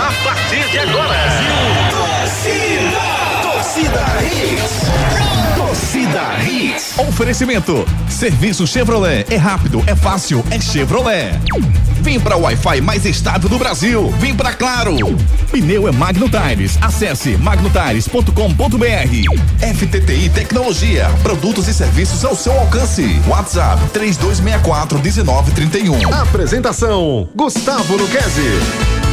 A partir de agora, Oferecimento. Serviço Chevrolet. É rápido, é fácil, é Chevrolet. Vem para o Wi-Fi mais estável do Brasil. Vem para Claro. Pneu é Magno Tires. Acesse magnotires.com.br. FTTI Tecnologia. Produtos e serviços ao seu alcance. WhatsApp 3264 1931. Apresentação: Gustavo Luquezzi.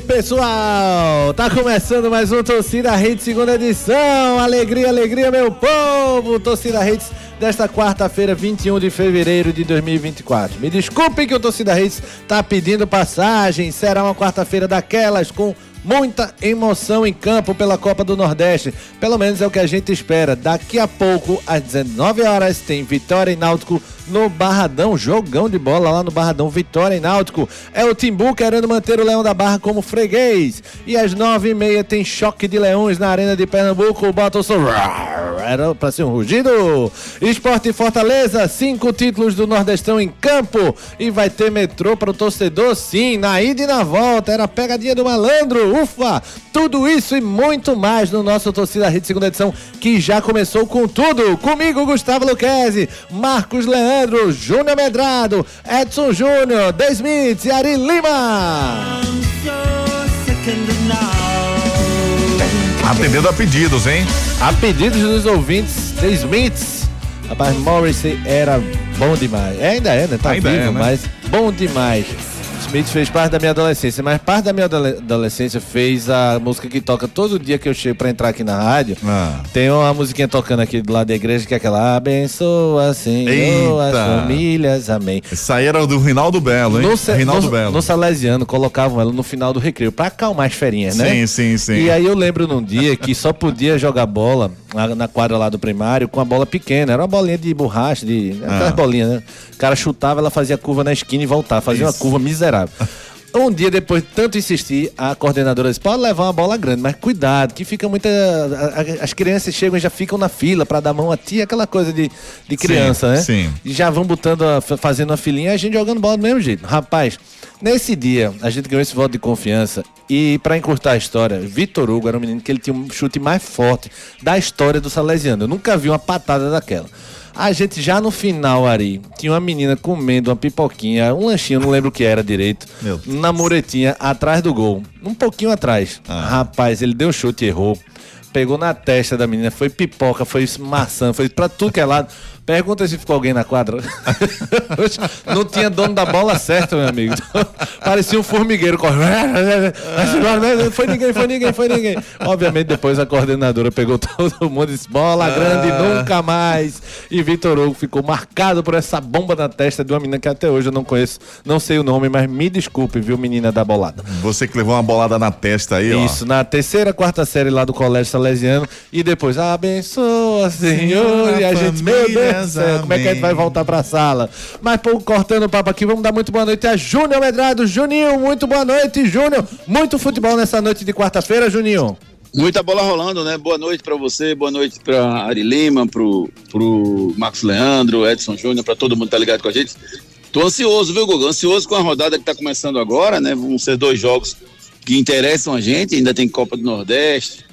Pessoal! Tá começando mais um Torcida Hits segunda edição. Alegria, alegria, meu povo! Torcida Hits desta quarta-feira, 21 de fevereiro de 2024. Me desculpem que o Torcida Hits tá pedindo passagem. Será uma quarta-feira daquelas com muita emoção em campo pela Copa do Nordeste. Pelo menos é o que a gente espera. Daqui a pouco, às 19 horas, tem Vitória e Náutico no Barradão. Jogão de bola lá no Barradão. Vitória e Náutico. É o Timbu querendo manter o Leão da Barra como freguês. E às 9h30 tem Choque de Leões na Arena de Pernambuco. O som. Era pra ser um rugido. Esporte Fortaleza, cinco títulos do Nordestão em campo. E vai ter metrô para o torcedor, sim, na ida e na volta. Era a pegadinha do malandro. Ufa! Tudo isso e muito mais no nosso Torcida Rede segunda edição, que já começou com tudo. Comigo, Gustavo Luquezzi, Marcos Leandro, Júnior Medrado, Edson Júnior, Desmith e Ari Lima. Atendendo a pedidos, hein? A pedidos dos ouvintes, The Smiths. Rapaz, Morrissey era bom demais. É, ainda é, né? Tá Ainda vivo, é, né? mas bom demais. Smith fez parte da minha adolescência, mas parte da minha adole- adolescência fez a música que toca todo dia que eu chego pra entrar aqui na rádio. Ah. Tem uma musiquinha tocando aqui do lado da igreja que é aquela Abençoa, Senhor, as Eita. famílias, amém. Isso aí era do Rinaldo Belo, hein? No, Rinaldo no, Belo. no Salesiano, colocavam ela no final do recreio pra acalmar as ferinhas, né? Sim, sim, sim. E aí eu lembro num dia que só podia jogar bola na, na quadra lá do primário com a bola pequena. Era uma bolinha de borracha, de. Aquelas Ah. bolinhas, né? O cara chutava, ela fazia curva na esquina e voltava. Fazia uma Isso. curva miserável. Um dia depois de tanto insistir, a coordenadora disse: pode levar uma bola grande, mas cuidado, que fica muita. a- a- As crianças chegam e já ficam na fila pra dar mão a ti, aquela coisa de, de criança, né? sim. E já vão botando, a- fazendo uma filinha e a gente jogando bola do mesmo jeito. Rapaz, nesse dia, a gente ganhou esse voto de confiança. E pra encurtar a história, Vitor Hugo era um menino que ele tinha um chute mais forte da história do Salesiano. Eu nunca vi uma patada daquela. A gente já no final, Ari, tinha uma menina comendo uma pipoquinha, um lanchinho, não lembro o que era direito, na muretinha atrás do gol. Um pouquinho atrás. Ah. Rapaz, ele deu chute e errou. Pegou na testa da menina, foi pipoca, foi maçã, foi pra tudo que é lado. Pergunta se ficou alguém na quadra. não tinha dono da bola certa, meu amigo. Parecia um formigueiro correndo. Foi ninguém, foi ninguém, foi ninguém. Obviamente, depois a coordenadora pegou todo mundo e disse: bola grande, nunca mais. E Vitor Hugo ficou marcado por essa bomba na testa de uma menina que até hoje eu não conheço, não sei o nome, mas me desculpe, viu, menina da bolada. Você que levou uma bolada na testa aí, ó. Isso, na terceira, quarta série lá do Colégio Salesiano. E depois, abençoa, Senhor. E a gente, meu Deus como é que a gente vai voltar pra sala? Mas, pô, cortando o papo aqui, vamos dar muito boa noite a Júnior Medrado. Juninho, muito boa noite, Júnior. Muito futebol nessa noite de quarta-feira, Juninho. Muita bola rolando, né? Boa noite pra você, boa noite pra Ari Lima, pro, pro Marcos Leandro, Edson Júnior, pra todo mundo que tá ligado com a gente. Tô ansioso, viu, Guga? Ansioso com a rodada que tá começando agora, né? Vão ser dois jogos que interessam a gente. Ainda tem Copa do Nordeste,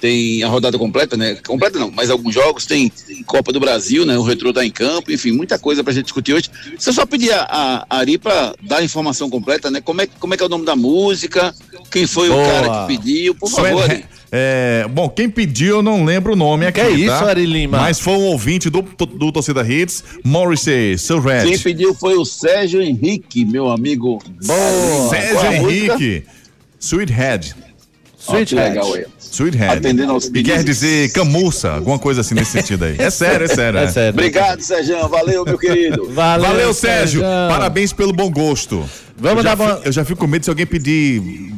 tem a rodada completa, né? Completa não, mas alguns jogos. Tem Copa do Brasil, né? O Retro tá em campo, enfim, muita coisa pra gente discutir hoje. Se eu só pedir a, a Ari pra dar a informação completa, né? Como é, como é que é o nome da música? Quem foi Boa. o cara que pediu? Por favor, Ari. É, bom, quem pediu eu não lembro o nome aqui, Que é isso, tá? Ari Lima? Mas foi um ouvinte do, do Torcida Hits, Morrissey, seu Quem Red. pediu foi o Sérgio Henrique, meu amigo. Boa. Sérgio? Henrique, Sweet Head. Ó, que legal aí. Sweet Head. Atendendo aos E pedidos. quer dizer camurça, alguma coisa assim nesse sentido aí. É sério, é sério. É é. sério. Obrigado, Sérgio. Valeu, meu querido. Valeu, Valeu, Sérgio. Sérgio. Parabéns pelo bom gosto. Vamos eu dar fi- Eu já fico com medo se alguém pedir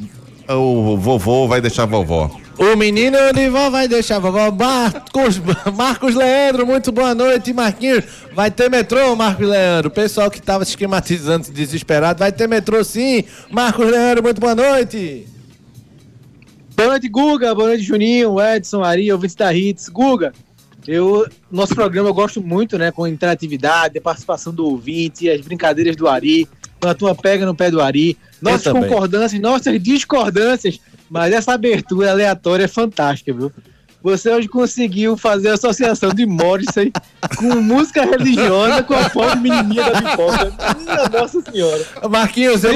o vovô vai deixar a vovó. O menino de vó vai deixar vovó. Marcos, Marcos Leandro, muito boa noite, Marquinhos. Vai ter metrô, Marcos Leandro. O pessoal que tava se esquematizando, desesperado, vai ter metrô sim. Marcos Leandro, muito boa noite. Boa noite, Guga. Boa noite, Juninho, Edson, Ari, ouvintes da Hits. Guga, eu, nosso programa eu gosto muito, né? Com interatividade, a participação do ouvinte, as brincadeiras do Ari, quando a turma pega no pé do Ari, nossas concordâncias, nossas discordâncias, mas essa abertura aleatória é fantástica, viu? Você hoje conseguiu fazer a associação de Morrissey com música religiosa com a foto menininha da pipoca. Minha Nossa Senhora. Marquinhos, eu,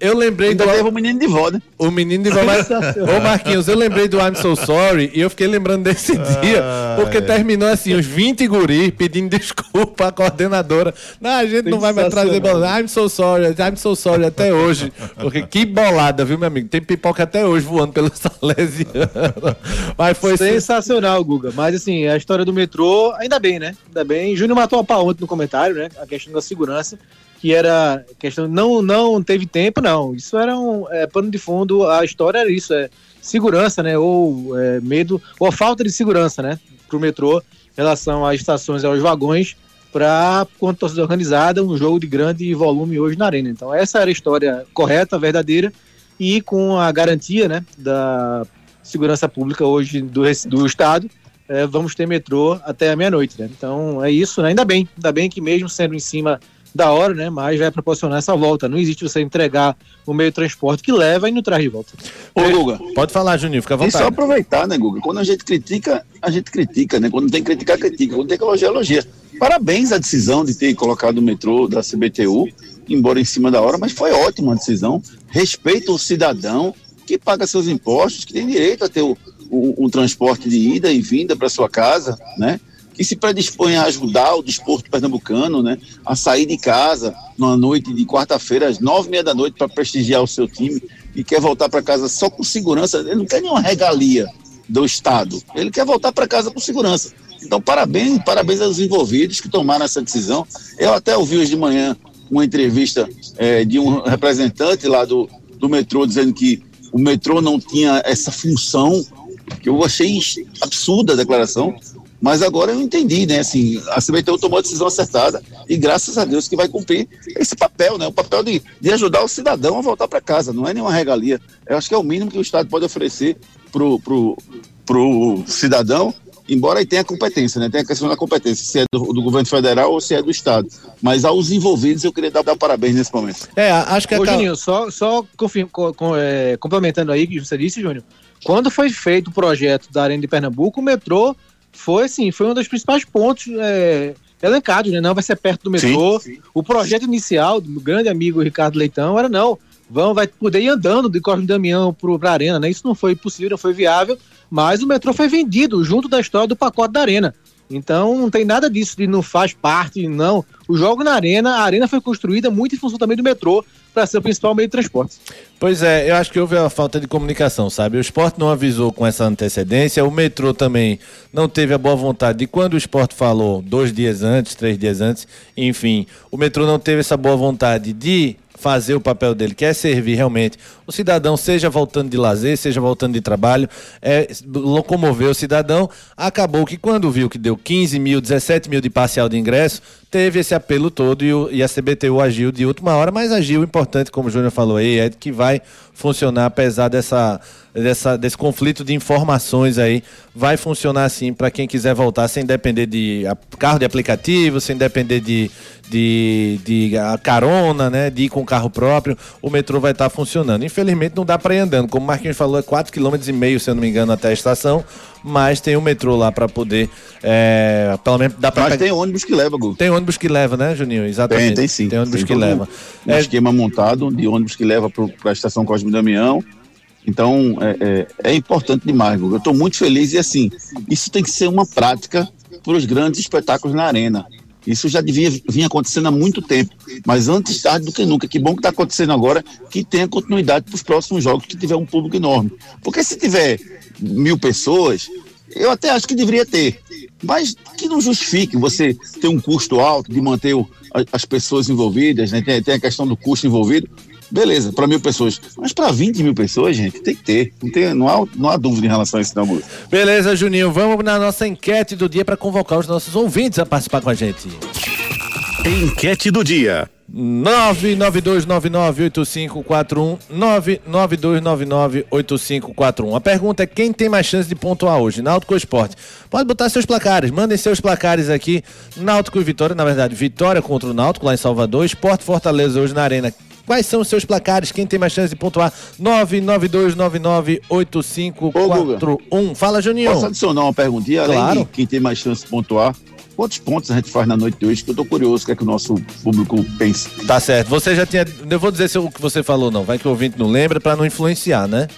eu lembrei do. Ainda leva o menino de vó, né? O menino de vó. mas- Ô, Marquinhos, eu lembrei do I'm So Sorry e eu fiquei lembrando desse dia, porque terminou assim, os 20 guris pedindo desculpa à coordenadora. Não, a gente não vai mais trazer bola. I'm so sorry, I'm so sorry até hoje. Porque que bolada, viu, meu amigo? Tem pipoca até hoje voando pelo Salesiano. Mas foi Sensacional, Guga. Mas assim, a história do metrô, ainda bem, né? Ainda bem. Júnior matou a pau ontem no comentário, né? A questão da segurança, que era questão. Não, não teve tempo, não. Isso era um é, pano de fundo. A história era isso: é segurança, né? Ou é, medo, ou a falta de segurança, né? Pro metrô em relação às estações e aos vagões. Para, quanto torcida organizada, um jogo de grande volume hoje na Arena. Então, essa era a história correta, verdadeira, e com a garantia né, da segurança pública hoje do, do Estado, eh, vamos ter metrô até a meia-noite. Né? Então é isso, né? ainda bem, ainda bem que mesmo sendo em cima da hora, né? Mas vai proporcionar essa volta. Não existe você entregar o meio de transporte que leva e não traz de volta. Ô, Guga. Pode falar, Juninho, fica à E só vontade. aproveitar, né, Guga? Quando a gente critica, a gente critica, né? Quando tem que criticar, critica. Quando tem que elogiar, elogia. Parabéns à decisão de ter colocado o metrô da CBTU, embora em cima da hora, mas foi ótima a decisão. Respeita o cidadão que paga seus impostos, que tem direito a ter o, o, o transporte de ida e vinda para sua casa, né? Que se predispõe a ajudar o desporto pernambucano, né? A sair de casa numa noite de quarta-feira, às nove e meia da noite, para prestigiar o seu time e quer voltar para casa só com segurança. Ele não quer nenhuma regalia do Estado. Ele quer voltar para casa com segurança. Então, parabéns, parabéns aos envolvidos que tomaram essa decisão. Eu até ouvi hoje de manhã uma entrevista eh, de um representante lá do, do metrô dizendo que o metrô não tinha essa função, que eu achei absurda a declaração, mas agora eu entendi, né? Assim, a CBTU tomou a decisão acertada e graças a Deus que vai cumprir esse papel, né? O papel de, de ajudar o cidadão a voltar para casa, não é nenhuma regalia. Eu acho que é o mínimo que o Estado pode oferecer pro, pro, pro cidadão, embora aí tenha competência, né? Tem a questão da competência, se é do, do governo federal ou se é do Estado. Mas aos envolvidos eu queria dar, dar parabéns nesse momento. É, acho que Ô, acaba- Juninho, só, só confirma- co- com- é, complementando aí o que você disse, Júnior. Quando foi feito o projeto da Arena de Pernambuco, o metrô foi, assim, foi um dos principais pontos é, elencados, né? Não vai ser perto do metrô. O projeto inicial do meu grande amigo Ricardo Leitão era não, vão, vai poder ir andando de Cosme Damião para a Arena, né? Isso não foi possível, não foi viável, mas o metrô foi vendido junto da história do pacote da Arena. Então não tem nada disso de não faz parte, não. O jogo na arena, a arena foi construída muito em função também do metrô para ser o principal meio de transporte. Pois é, eu acho que houve a falta de comunicação, sabe? O esporte não avisou com essa antecedência, o metrô também não teve a boa vontade de quando o esporte falou dois dias antes, três dias antes, enfim, o metrô não teve essa boa vontade de fazer o papel dele, que é servir realmente o cidadão, seja voltando de lazer, seja voltando de trabalho, é, locomover o cidadão. Acabou que quando viu que deu 15 mil, 17 mil de parcial de ingresso, teve esse apelo todo e, o, e a CBTU agiu de última hora, mas agiu importante, como o Júnior falou aí, é que vai funcionar apesar dessa, dessa, desse conflito de informações aí. Vai funcionar assim para quem quiser voltar sem depender de carro de aplicativo, sem depender de, de, de carona, né? De ir com carro próprio, o metrô vai estar funcionando. Infelizmente não dá para ir andando, como o Marquinhos falou, é 4,5 km, se eu não me engano, até a estação, mas tem o metrô lá para poder, é, pelo menos dá para Mas tem ônibus que leva, Gu. tem ônibus que leva, né, Juninho? Exatamente. Tem, tem sim. Tem ônibus Tem que leva. Um É, esquema montado de ônibus que leva para a estação Cosme Damião. Então, é, é, é importante demais, Guga. Eu estou muito feliz e, assim, isso tem que ser uma prática para os grandes espetáculos na arena. Isso já devia vir acontecendo há muito tempo, mas antes tarde do que nunca. Que bom que está acontecendo agora, que tenha continuidade para os próximos jogos, que tiver um público enorme. Porque se tiver mil pessoas, eu até acho que deveria ter, mas que não justifique você ter um custo alto de manter o- as pessoas envolvidas, né? tem, tem a questão do custo envolvido. Beleza, para mil pessoas. Mas para 20 mil pessoas, gente, tem que ter. Não, tem, não, há, não há dúvida em relação a isso, não, Guga. Beleza, Juninho. Vamos na nossa enquete do dia para convocar os nossos ouvintes a participar com a gente. Enquete do dia. 992998541 992998541. A pergunta é quem tem mais chance de pontuar hoje, Náutico ou Esporte? Pode botar seus placares, mandem seus placares aqui. Náutico e Vitória, na verdade, Vitória contra o Náutico lá em Salvador, Esporte Fortaleza hoje na Arena. Quais são os seus placares? Quem tem mais chance de pontuar? 992998541. Fala, Juninho. Posso adicionar uma perguntinha? Além Claro. de quem tem mais chance de pontuar, quantos pontos a gente faz na noite de hoje? Que eu tô curioso o que é que o nosso público pensa. Tá certo. Você já tinha. Eu vou dizer se o que você falou, não. Vai que o ouvinte não lembra pra não influenciar, né?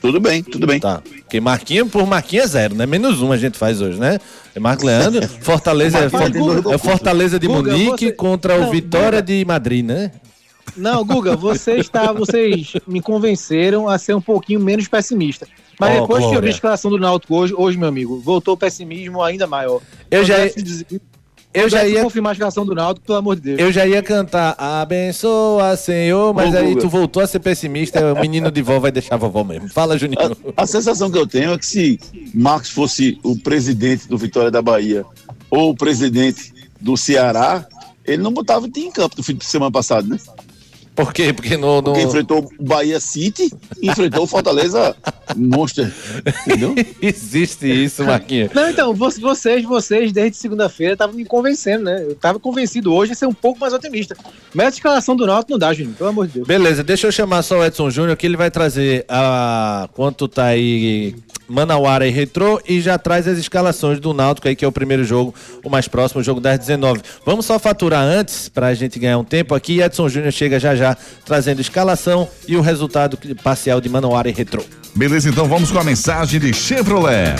Tudo bem, tudo bem. Tá. Porque Marquinho por Marquinho é zero, né? Menos um a gente faz hoje, né? É Marco Leandro. Fortaleza, é, Marquinhos For- tem dois é. Fortaleza de Guga, Munique você- contra o Não, Vitória Guga. de Madrid, né? Não, Guga, você está, vocês me convenceram a ser um pouquinho menos pessimista. Mas Oh, depois que eu vi glória. a escalação do Náutico hoje, hoje, meu amigo, voltou o pessimismo ainda maior. Eu já, eu já ia. confirmar a escalação do Náutico, pelo amor de Deus. Eu já ia cantar Abençoa, Senhor, mas Ô, aí Guga. tu voltou a ser pessimista, o menino de vó vai deixar a vovó mesmo. Fala, Juninho. A, a sensação que eu tenho é que se Marcos fosse o presidente do Vitória da Bahia ou o presidente do Ceará, ele não botava o time em campo no fim de semana passado, né? Por quê? Porque no. no... Porque enfrentou o Bahia City e enfrentou o Fortaleza Monster. Entendeu? Existe isso, Marquinhos. Não, então, vo- vocês, vocês, desde segunda-feira, estavam me convencendo, né? Eu tava convencido hoje a ser um pouco mais otimista. Mas a escalação do Náutico não dá, Juninho, pelo amor de Deus. Beleza, deixa eu chamar só o Edson Júnior que ele vai trazer a quanto tá aí Manauara e Retrô e já traz as escalações do Náutico aí que é o primeiro jogo, o mais próximo, o jogo das 19. Vamos só faturar antes pra gente ganhar um tempo aqui. Edson Júnior chega já já trazendo escalação e o resultado parcial de Manauara e Retrô. Beleza, então vamos com a mensagem de Chevrolet.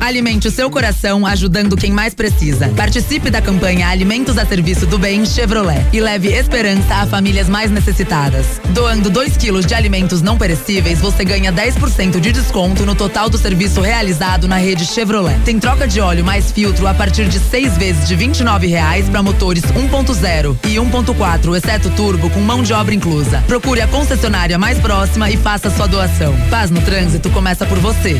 Alimente o seu coração ajudando quem mais precisa. Participe da campanha Alimentos a Serviço do Bem Chevrolet e leve esperança a famílias mais necessitadas. Doando 2 quilos de alimentos não perecíveis, você ganha 10% de desconto no total do serviço realizado na rede Chevrolet. Tem troca de óleo mais filtro a partir de seis vezes de 29 reais para motores 1.0 e 1.4, exceto turbo, com mão de obra inclusa. Procure a concessionária mais próxima e faça sua doação. Paz no trânsito começa por você.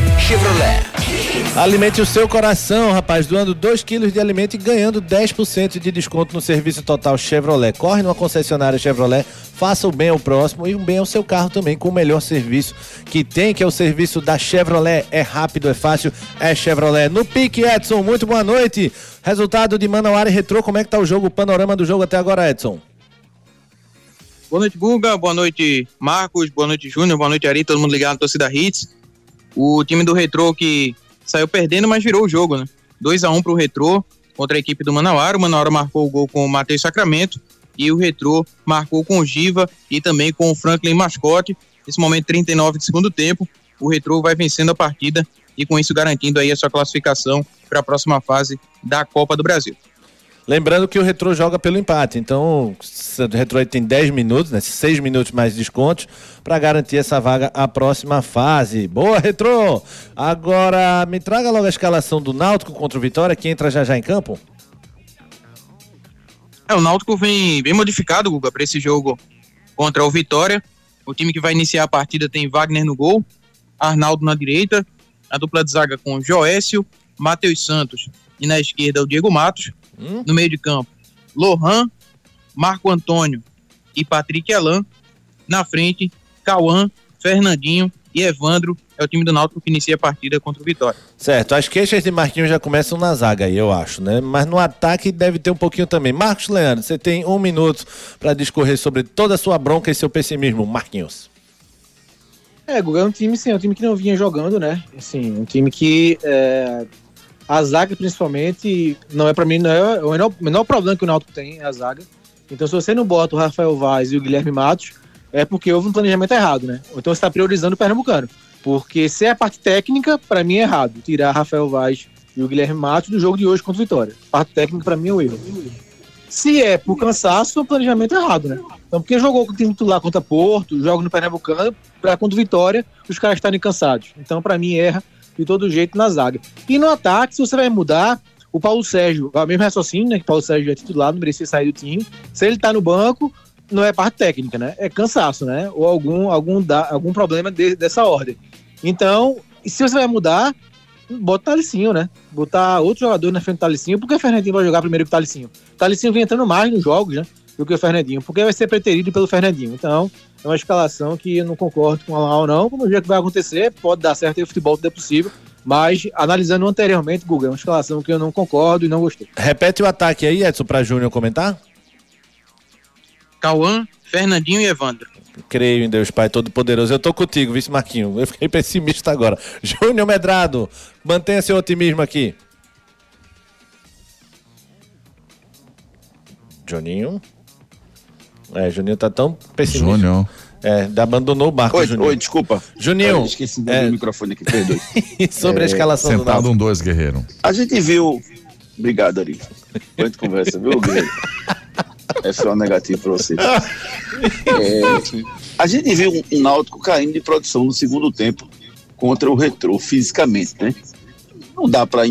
Alimente o seu coração, rapaz, doando 2 quilos de alimento e ganhando 10% de desconto no serviço total Chevrolet. Corre numa concessionária Chevrolet, faça o bem ao próximo e o bem ao seu carro também, com o melhor serviço que tem, que é o serviço da Chevrolet. É rápido, é fácil, é Chevrolet. No pique, Edson, muito boa noite. Resultado de Manauara e Retrô, como é que tá o jogo, o panorama do jogo até agora, Edson? Boa noite, Guga. Boa noite, Marcos. Boa noite, Júnior. Boa noite, Ari. Todo mundo ligado na torcida Hits. O time do Retrô que saiu perdendo, mas virou o jogo, né? 2 a 1 pro Retrô contra a equipe do Manauara. O Manauara marcou o gol com o Matheus Sacramento e o Retrô marcou com o Giva e também com o Franklin Mascote. Nesse momento, 39 de segundo tempo, o Retrô vai vencendo a partida e com isso garantindo aí a sua classificação para a próxima fase da Copa do Brasil. Lembrando que o Retro joga pelo empate, então o Retro tem 10 minutos, né? 6 minutos mais descontos para garantir essa vaga à próxima fase. Boa, Retro! Agora me traga logo a escalação do Náutico contra o Vitória, que entra já já em campo. É, o Náutico vem bem modificado, Guga, para esse jogo contra o Vitória. O time que vai iniciar a partida tem Wagner no gol, Arnaldo na direita, a dupla de zaga com Joécio, Matheus Santos e na esquerda o Diego Matos. No meio de campo, Lohan, Marco Antônio e Patrick Elan. Na frente, Cauã, Fernandinho e Evandro. É o time do Náutico que inicia a partida contra o Vitória. Certo, as queixas de Marquinhos já começam na zaga aí, eu acho, né? Mas no ataque deve ter um pouquinho também. Marcos Leandro, você tem um minuto para discorrer sobre toda a sua bronca e seu pessimismo, Marquinhos. É, Guga, é um time, sim, é um time que não vinha jogando, né? Assim, um time que é, a zaga, principalmente, não é para mim, não é o menor, menor problema que o Náutico tem, é a zaga. Então, se você não bota o Rafael Vaz e o Guilherme Matos, é porque houve um planejamento errado, né? Então você está priorizando o Pernambucano. Porque se é a parte técnica, para mim é errado. Tirar Rafael Vaz e o Guilherme Matos do jogo de hoje contra o Vitória. A parte técnica, para mim, é o erro. Se é por cansaço, o planejamento é errado, né? Então, porque jogou com o time titular contra Porto, joga no Pernambucano, para contra Vitória, os caras estarem cansados. Então, para mim, erra de todo jeito na zaga. E no ataque, se você vai mudar, o Paulo Sérgio, o mesmo raciocínio, né? Que o Paulo Sérgio é titular, não merecia sair do time. Se ele tá no banco, não é parte técnica, né? É cansaço, né? Ou algum, algum, da, algum problema de- dessa ordem. Então, se você vai mudar, bota Talicinho, né? Botar outro jogador na frente do Talicinho. Por que o Fernandinho vai jogar primeiro que o Talicinho? O Talicinho vem entrando mais nos jogos, né? Do que o Fernandinho. Porque vai ser preterido pelo Fernandinho. Então, é uma escalação que eu não concordo com a Lau, não. Vamos ver o que vai acontecer. Pode dar certo aí o futebol, tudo é possível. Mas, analisando anteriormente, Guga, é uma escalação que eu não concordo e não gostei. Repete o ataque aí, Edson, para Júnior comentar. Cauã, Fernandinho e Evandro. Creio em Deus Pai Todo-Poderoso. Eu tô contigo, vice Marquinho. Eu fiquei pessimista agora. Júnior Medrado, mantenha seu otimismo aqui. Juninho. É, Juninho tá tão pessimista. Júnior. É, abandonou o barco, Oi, Juninho. oi, desculpa. Juninho, Eu esqueci de é, microfone aqui, perdoe. sobre a escalação do Sentado um dois, guerreiro. A gente viu. Obrigado, Ari. De conversa, viu, Guilherme? É só negativo pra você. É, a gente viu um, um Náutico caindo de produção no segundo tempo contra o Retrô, fisicamente, né? Não dá para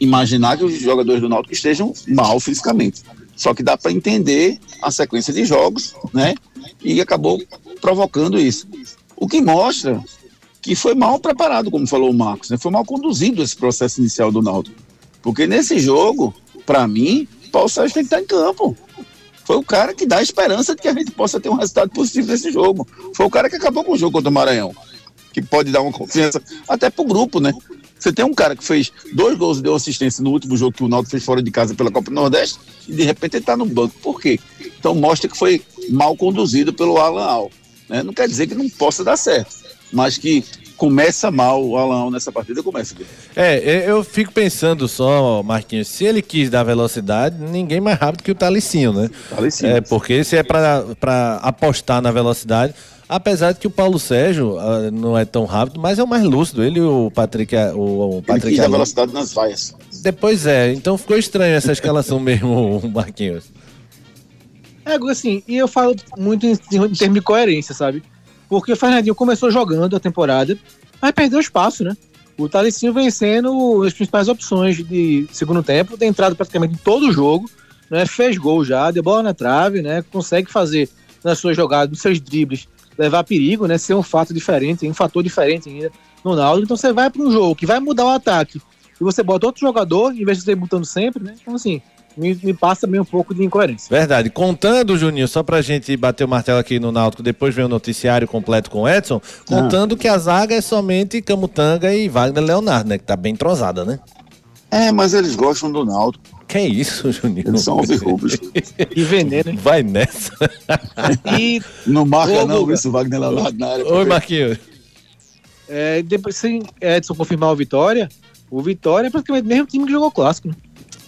imaginar que os jogadores do Náutico estejam mal fisicamente. Só que dá para entender a sequência de jogos, né? E acabou provocando isso. O que mostra que foi mal preparado, como falou o Marcos, né? Foi mal conduzido esse processo inicial do Náutico. Porque nesse jogo, para mim, Paulo Sérgio tem que estar em campo. Foi o cara que dá a esperança de que a gente possa ter um resultado positivo nesse jogo. Foi o cara que acabou com o jogo contra o Maranhão. Que pode dar uma confiança até pro grupo, né? Você tem um cara que fez dois gols e deu assistência no último jogo que o Náutico fez fora de casa pela Copa do Nordeste e de repente ele tá no banco. Por quê? Então mostra que foi mal conduzido pelo Alan Al. Né? Não quer dizer que não possa dar certo, mas que começa mal o Alan Al nessa partida, começa. É, eu- eu fico pensando só, Marquinhos, se ele quis dar velocidade, ninguém mais rápido que o Talicinho, né? Talicinho. É, porque se é pra apostar na velocidade, apesar de que o Paulo Sérgio ah, não é tão rápido, mas é o mais lúcido, ele e o Patrick, o, o Ele Patrick quis dar Alonso. velocidade nas vaias. Depois é, então ficou estranho essa escalação mesmo, Marquinhos. É, assim, e eu falo muito em, em termos de coerência, sabe? Porque o Fernandinho começou jogando a temporada, mas perdeu espaço, né? O Talicinho vem sendo as principais opções de segundo tempo, tem entrado praticamente em todo o jogo, né? Fez gol já, deu bola na trave, né? Consegue fazer nas suas jogadas, nos seus dribles, levar perigo, né? Ser um fato diferente, um fator diferente ainda no Náutico. Então você vai para um jogo que vai mudar o ataque e você bota outro jogador, em vez de você botando sempre, né? Então assim, me, me passa meio um pouco de incoerência. Verdade. Contando, Juninho, só pra gente bater o martelo aqui no Náutico, depois vem o noticiário completo com o Edson, contando que a zaga é somente Camutanga e Wagner Leonardo, né? Que tá bem entrosada, né? É, mas eles gostam do Náutico. Que isso, Juninho? Eles são alvirrubros. E veneno, hein? Vai nessa. E Não marca Ô, não, isso Wagner Leonardo na área. Oi, Marquinhos. é, depois, se Edson confirmar o Vitória, o Vitória é praticamente o mesmo time que jogou o clássico. Né?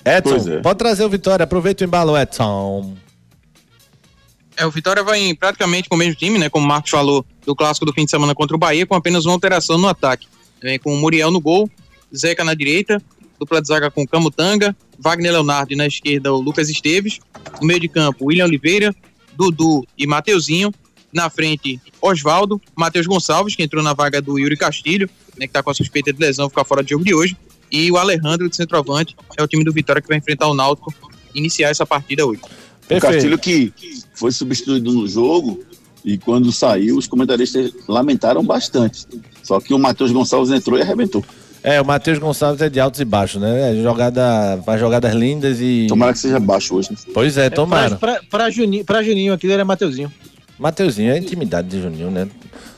Edson, é. pode trazer o Vitória. Aproveita o embalo, Edson. É, o Vitória vai em praticamente com o mesmo time, né? Como o Marcos falou, do clássico do fim de semana contra o Bahia, com apenas uma alteração no ataque. Vem com o Muriel no gol, Zeca na direita, dupla de zaga com Camutanga, Wagner Leonardo e na esquerda o Lucas Esteves, no meio de campo William Oliveira, Dudu e Mateuzinho, na frente Oswaldo, Matheus Gonçalves, que entrou na vaga do Yuri Castilho, né, que está com a suspeita de lesão, ficar fora do jogo de hoje, e o Alejandro de centroavante, é o time do Vitória que vai enfrentar o Náutico iniciar essa partida hoje. O Castilho que foi substituído no jogo e quando saiu, os comentaristas lamentaram bastante. Só que o Matheus Gonçalves entrou e arrebentou. É, o Matheus Gonçalves é de altos e baixos, né? É Jogada, faz jogadas lindas e. Tomara que seja baixo hoje. Né? Pois é, tomara. Pra, pra, pra, Juninho, pra Juninho aqui, ele é Mateuzinho. Mateuzinho, é intimidade de Juninho, né?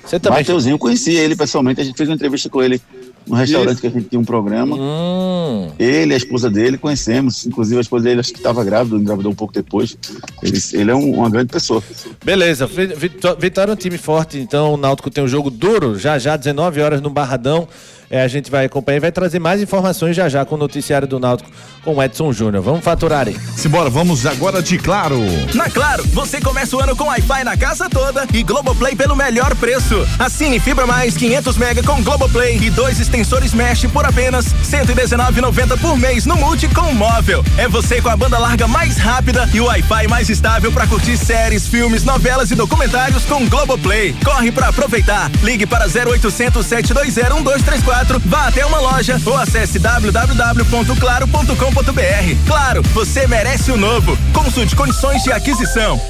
Você também. Mateuzinho, eu conhecia ele pessoalmente, a gente fez uma entrevista com ele no restaurante Isso. que a gente tinha um programa. Hum, Ele, a esposa dele, conhecemos. Inclusive, a esposa dele acho que estava grávida, engravidou um pouco depois. Ele, ele é um- uma grande pessoa. beleza. Vi- Vitó- Vitória é um time forte, então o Náutico tem um jogo duro, já já, 19 horas no Barradão. É, a gente vai acompanhar e vai trazer mais informações já já com o noticiário do Náutico com o Edson Júnior. Vamos faturar aí. Simbora, vamos agora de Claro. Na Claro, você começa o ano com Wi-Fi na casa toda e Globoplay pelo melhor preço. Assine Fibra Mais 500 mega com Globoplay e dois extensores Mesh por apenas R$ 119,90 por mês no Multi com móvel. É você com a banda larga mais rápida e o Wi-Fi mais estável para curtir séries, filmes, novelas e documentários com Globoplay. Corre para aproveitar. Ligue para 0800 720 1234, vá até uma loja ou acesse www.claro.com.br. Claro, você merece o novo. Consulte condições de aquisição.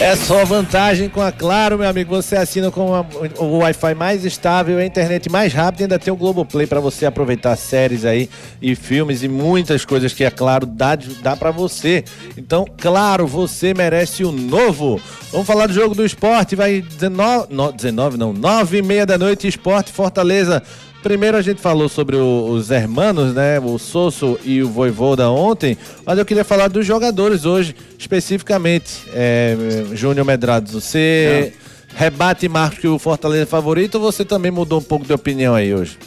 É só vantagem com a Claro, meu amigo. Você assina com o Wi-Fi mais estável, a internet mais rápida e ainda tem o Globoplay para você aproveitar séries aí e filmes e muitas coisas que a Claro dá, dá para você. Então, claro, você merece o novo. Vamos falar do jogo do esporte. Vai 19, no, 19 não, 9 e meia da noite, Esporte Fortaleza. Primeiro a gente falou sobre o- os hermanos, né? O Sosso e o Voivoda ontem, mas eu queria falar dos jogadores hoje, especificamente. É, Júnior Medrados, você rebate Marcos que o Fortaleza é favorito ou você também mudou um pouco de opinião aí hoje?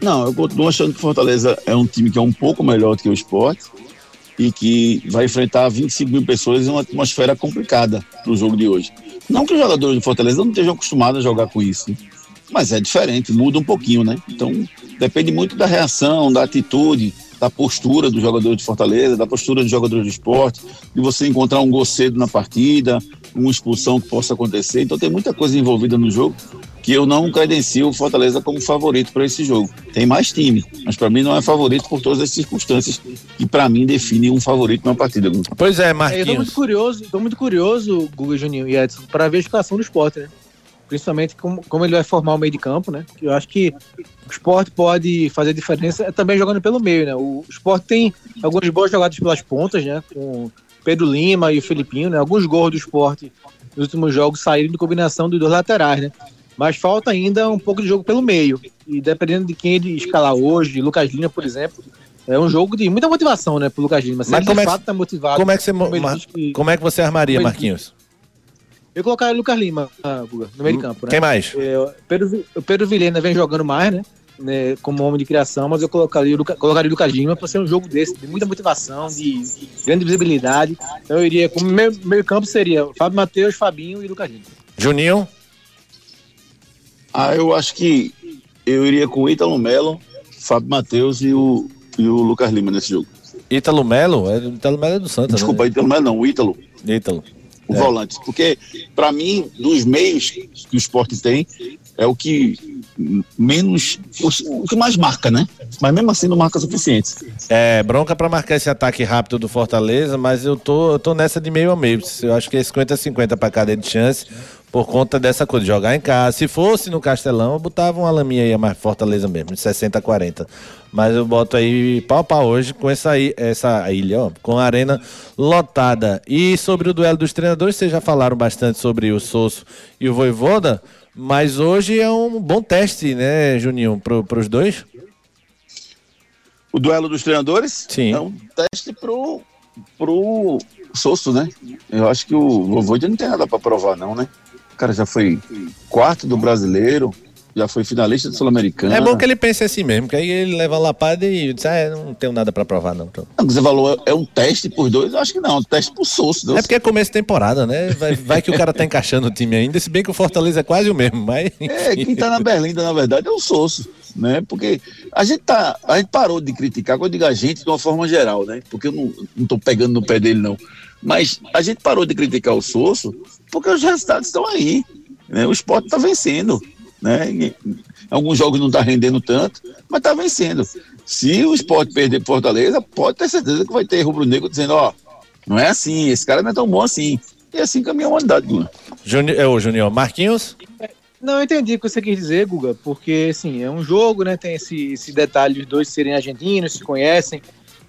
Não, eu continuo achando que o Fortaleza é um time que é um pouco melhor do que o esporte e que vai enfrentar 25 mil pessoas em uma atmosfera complicada no jogo de hoje. Não que os jogadores do Fortaleza não estejam acostumados a jogar com isso? Mas é diferente, muda um pouquinho, né? Então depende muito da reação, da atitude, da postura do jogador de Fortaleza, da postura do jogador do esporte, de você encontrar um gol cedo na partida, uma expulsão que possa acontecer. Então tem muita coisa envolvida no jogo que eu não credencio o Fortaleza como favorito para esse jogo. Tem mais time, mas para mim não é favorito por todas as circunstâncias que para mim definem um favorito numa partida. Pois é, É, eu tô Marquinhos. muito curioso, tô muito curioso, Guga Juninho e Edson, para ver a escalação do esporte, né? Principalmente como, como ele vai formar o meio de campo, né? Eu acho que o esporte pode fazer diferença é também jogando pelo meio, né? O esporte tem algumas boas jogadas pelas pontas, né? Com Pedro Lima e o Felipinho, né? Alguns gols do esporte nos últimos jogos saíram de combinação dos dois laterais, né? Mas falta ainda um pouco de jogo pelo meio. E dependendo de quem ele escalar hoje, Lucas Lima, por exemplo, é um jogo de muita motivação, né, pro Lucas Lima. Se Mas ele como de é que- fato tá motivado. Como é que você, mo- como que- como é que você armaria, Marquinhos? Eu colocaria o Lucas Lima, no meio de campo, né? Quem mais? É, o Pedro, Pedro Vilhena vem jogando mais, né? né, Como homem de criação, mas eu colocaria, colocaria o Lucas Lima para ser um jogo desse, de muita motivação, de grande visibilidade. Então eu iria, como meio, meio campo seria Fábio Matheus, Fabinho e Lucas Lima. Juninho? Ah, eu acho que eu iria com o Ítalo Melo, Fábio Matheus e o, e o Lucas Lima nesse jogo. Ítalo Melo? É, Ítalo Melo é do Santa, Desculpa, né? Ítalo Melo não, o Ítalo. Ítalo. O É. volante. Porque, para mim, dos meios que o esporte tem, é o que menos. O, que mais marca, né? Mas mesmo assim não marca o suficiente. É, bronca pra marcar esse ataque rápido do Fortaleza, mas eu tô, eu tô nessa de meio a meio. Eu acho que é 50-50 pra cada de chance, por conta dessa coisa jogar em casa. Se fosse no Castelão, eu botava uma laminha aí mais Fortaleza mesmo, de 60-40. Mas eu boto aí pau a pau hoje com essa, essa ilha, ó, com a arena lotada. E sobre o duelo dos treinadores, vocês já falaram bastante sobre o Sosso e o Voivoda, mas hoje é um bom teste, né, Juninho, pro, pros dois? O duelo dos treinadores Sim. é um teste pro, pro Sosso, né? Eu acho que o Voivoda não tem nada para provar, não, né? O cara já foi quarto do brasileiro, já foi finalista do Sul-Americano. É bom que ele pense assim mesmo, que aí ele leva a lapada e diz, ah, não tenho nada pra provar não. Então. Não, Você falou, é um teste por dois? Eu acho que não, é um teste pro Sosso. É porque é começo de temporada, né? Vai, vai que o cara tá encaixando o time ainda, se bem que o Fortaleza é quase o mesmo, mas... É, quem tá na Berlinda, na verdade, é o Sosso. né? Porque a gente tá, a gente parou de criticar, quando eu digo a gente, de uma forma geral, né? Porque eu não, não tô pegando no pé dele, não. Mas a gente parou de criticar o Sosso porque os resultados estão aí. Né? O esporte está vencendo. Né? Alguns jogos não está rendendo tanto, mas está vencendo. Se o esporte perder Fortaleza, pode ter certeza que vai ter rubro-negro dizendo, ó, não é assim, esse cara não é tão bom assim. E assim caminha a humanidade, Guga. Juni é o Junior Marquinhos? Não, eu entendi o que você quis dizer, Guga, porque, assim, é um jogo, né, tem esse, esse detalhe de os dois serem argentinos, se conhecem,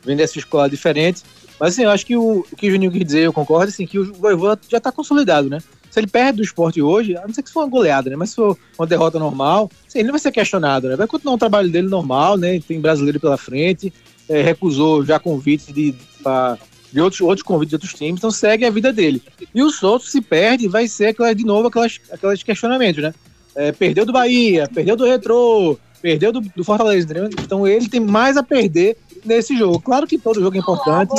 vêm dessa escola diferente, mas, assim, eu acho que o, o que o Juninho quis dizer, eu concordo, assim, que o Voivoda já tá consolidado, né? Se ele perde do esporte hoje, a não ser que for uma goleada, né? Mas se for uma derrota normal, assim, ele não vai ser questionado, né? Vai continuar o trabalho dele normal, né? Tem brasileiro pela frente, é, recusou já convites de, pra, de outros, outros convites de outros times, então segue a vida dele. E o Souto, se perde, vai ser de novo aquelas, aquelas questionamentos, né? É, perdeu do Bahia, perdeu do Retrô, perdeu do, do Fortaleza, entendeu? Então ele tem mais a perder nesse jogo. Claro que todo jogo é importante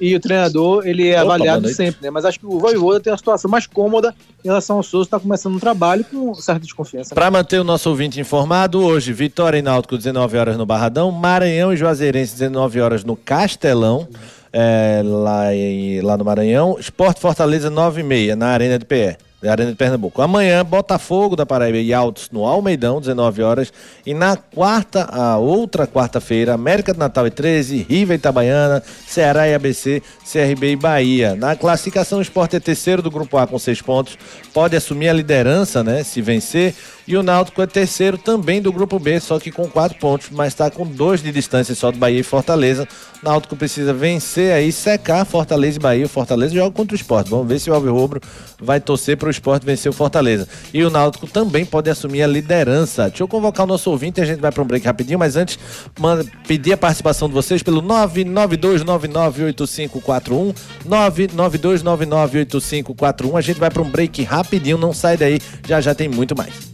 e, e o treinador ele é Opa, avaliado sempre, né? Mas acho que o Voivoda tem uma situação mais cômoda em relação ao Souza, está começando um trabalho com certa desconfiança. Para manter o nosso ouvinte informado, hoje, Vitória e Náutico, 19 horas no Barradão, Maranhão e Juazeirense, 19 horas no Castelão, é, lá, em- lá no Maranhão. Esporte Fortaleza, 9 e meia, na Arena de PE. Da Arena de Pernambuco. Amanhã, Botafogo da Paraíba e Altos no Almeidão, 19 horas. E na quarta, a outra quarta-feira, América do Natal e 13, Riva Itabaiana, Ceará e ABC, CRB e Bahia. Na classificação, o Sport é terceiro do Grupo A com seis pontos. Pode assumir a liderança, né? Se vencer. E o Náutico é terceiro também do Grupo B, só que com quatro pontos, mas está com dois de distância só do Bahia e Fortaleza. Náutico precisa vencer aí, secar Fortaleza e Bahia. O Fortaleza joga contra o Sport. Vamos ver se o Alvirrubro vai torcer para o Sport vencer o Fortaleza. E o Náutico também pode assumir a liderança. Deixa eu convocar o nosso ouvinte, a gente vai para um break rapidinho, mas antes, manda, pedir a participação de vocês pelo 992998541, 992998541. A gente vai para um break rapidinho, não sai daí, já já tem muito mais.